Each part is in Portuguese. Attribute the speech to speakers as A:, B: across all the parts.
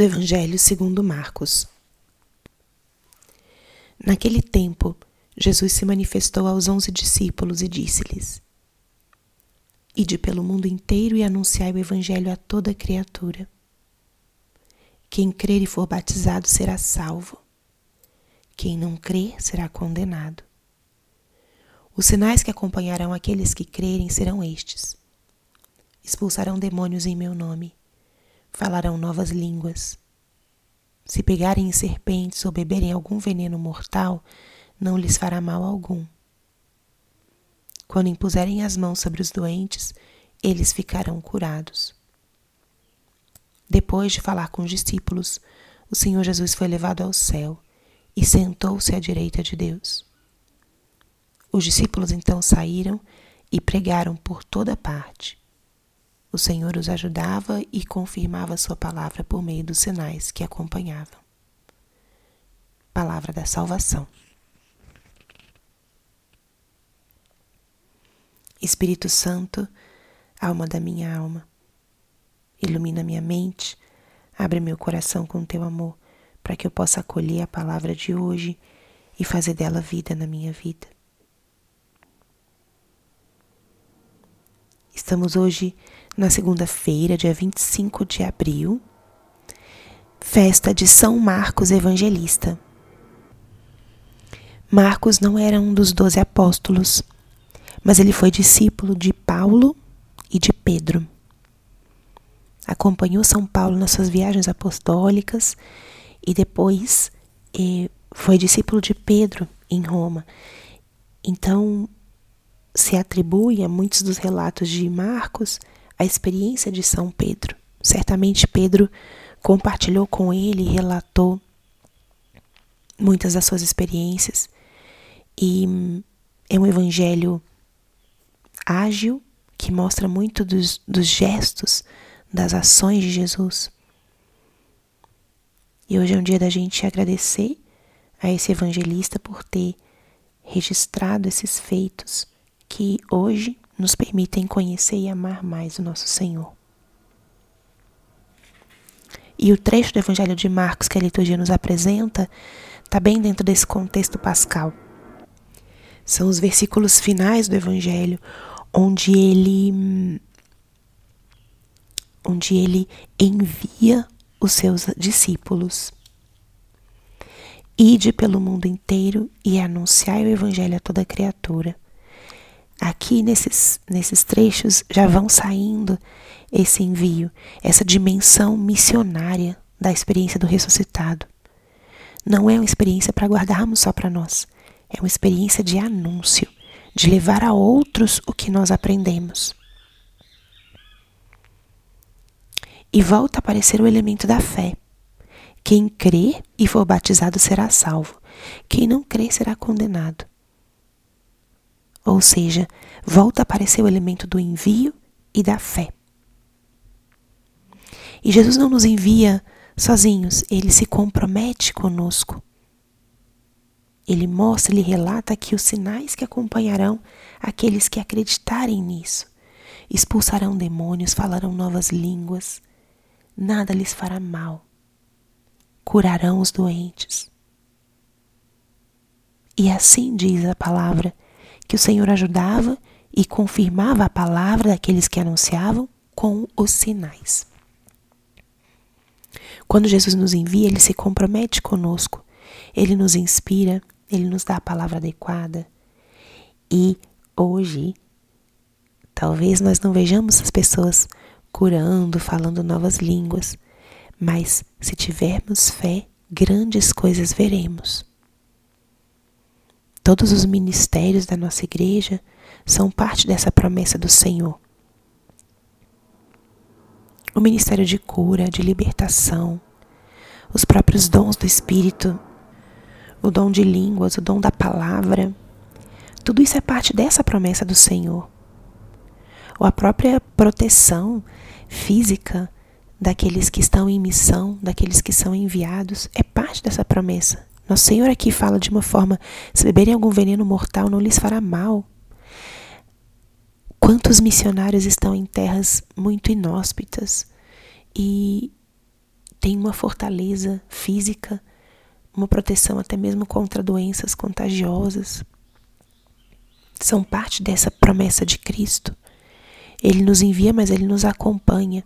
A: do Evangelho segundo Marcos. Naquele tempo, Jesus se manifestou aos onze discípulos e disse-lhes: Ide pelo mundo inteiro e anunciai o Evangelho a toda criatura. Quem crer e for batizado será salvo. Quem não crer será condenado. Os sinais que acompanharão aqueles que crerem serão estes: expulsarão demônios em meu nome falarão novas línguas. Se pegarem em serpentes ou beberem algum veneno mortal, não lhes fará mal algum. Quando impuserem as mãos sobre os doentes, eles ficarão curados. Depois de falar com os discípulos, o Senhor Jesus foi levado ao céu e sentou-se à direita de Deus. Os discípulos então saíram e pregaram por toda parte. O Senhor os ajudava e confirmava sua palavra por meio dos sinais que acompanhavam. Palavra da salvação. Espírito Santo, alma da minha alma, ilumina minha mente, abre meu coração com teu amor, para que eu possa acolher a palavra de hoje e fazer dela vida na minha vida. Estamos hoje na segunda-feira, dia 25 de abril, festa de São Marcos Evangelista. Marcos não era um dos doze apóstolos, mas ele foi discípulo de Paulo e de Pedro. Acompanhou São Paulo nas suas viagens apostólicas e depois eh, foi discípulo de Pedro em Roma. Então, se atribui a muitos dos relatos de Marcos a experiência de São Pedro. Certamente Pedro compartilhou com ele relatou muitas das suas experiências. E é um evangelho ágil que mostra muito dos, dos gestos, das ações de Jesus. E hoje é um dia da gente agradecer a esse evangelista por ter registrado esses feitos que hoje nos permitem conhecer e amar mais o nosso Senhor. E o trecho do Evangelho de Marcos que a liturgia nos apresenta está bem dentro desse contexto pascal. São os versículos finais do Evangelho, onde ele onde ele envia os seus discípulos. Ide pelo mundo inteiro e anunciai o Evangelho a toda criatura. Aqui nesses, nesses trechos já vão saindo esse envio, essa dimensão missionária da experiência do ressuscitado. Não é uma experiência para guardarmos só para nós, é uma experiência de anúncio, de levar a outros o que nós aprendemos. E volta a aparecer o elemento da fé. Quem crê e for batizado será salvo. Quem não crê será condenado. Ou seja, volta a aparecer o elemento do envio e da fé. E Jesus não nos envia sozinhos, ele se compromete conosco. Ele mostra, ele relata aqui os sinais que acompanharão aqueles que acreditarem nisso. Expulsarão demônios, falarão novas línguas, nada lhes fará mal. Curarão os doentes. E assim diz a palavra que o Senhor ajudava e confirmava a palavra daqueles que anunciavam com os sinais. Quando Jesus nos envia, ele se compromete conosco, ele nos inspira, ele nos dá a palavra adequada. E hoje, talvez nós não vejamos as pessoas curando, falando novas línguas, mas se tivermos fé, grandes coisas veremos. Todos os ministérios da nossa igreja são parte dessa promessa do Senhor. O ministério de cura, de libertação, os próprios dons do Espírito, o dom de línguas, o dom da palavra, tudo isso é parte dessa promessa do Senhor. Ou a própria proteção física daqueles que estão em missão, daqueles que são enviados, é parte dessa promessa. Nosso Senhor aqui fala de uma forma: se beberem algum veneno mortal, não lhes fará mal. Quantos missionários estão em terras muito inóspitas e tem uma fortaleza física, uma proteção até mesmo contra doenças contagiosas. São parte dessa promessa de Cristo. Ele nos envia, mas ele nos acompanha,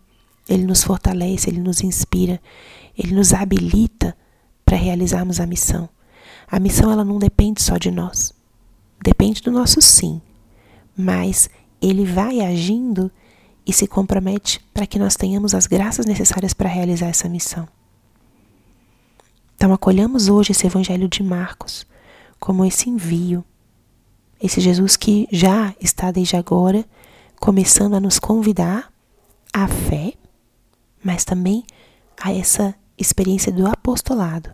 A: ele nos fortalece, ele nos inspira, ele nos habilita para realizarmos a missão. A missão ela não depende só de nós. Depende do nosso sim, mas ele vai agindo e se compromete para que nós tenhamos as graças necessárias para realizar essa missão. Então, acolhamos hoje esse Evangelho de Marcos como esse envio, esse Jesus que já está desde agora começando a nos convidar à fé, mas também a essa experiência do apostolado,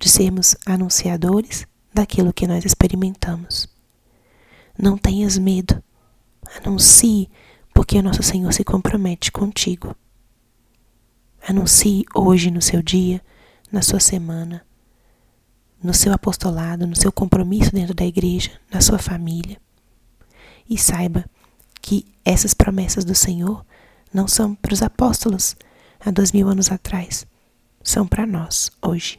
A: de sermos anunciadores daquilo que nós experimentamos. Não tenhas medo, anuncie porque o nosso Senhor se compromete contigo. Anuncie hoje no seu dia, na sua semana, no seu apostolado, no seu compromisso dentro da igreja, na sua família. E saiba que essas promessas do Senhor não são para os apóstolos há dois mil anos atrás, são para nós hoje.